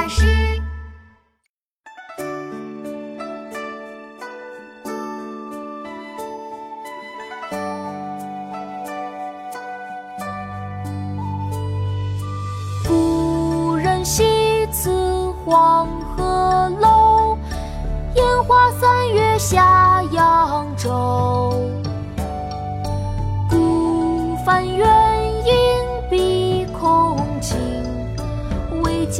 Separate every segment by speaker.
Speaker 1: 巴士。
Speaker 2: 故人西辞黄鹤楼，烟花三月下扬州。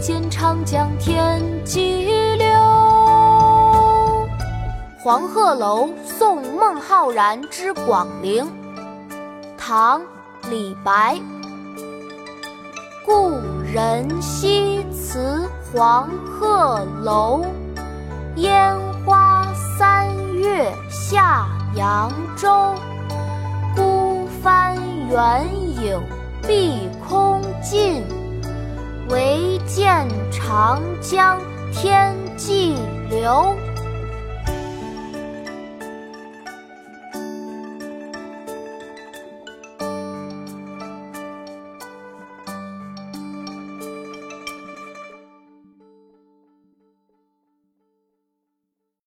Speaker 2: 见长江天际流。
Speaker 3: 《黄鹤楼送孟浩然之广陵》唐·李白。故人西辞黄鹤楼，烟花三月下扬州。孤帆远影碧空尽，长江天际流。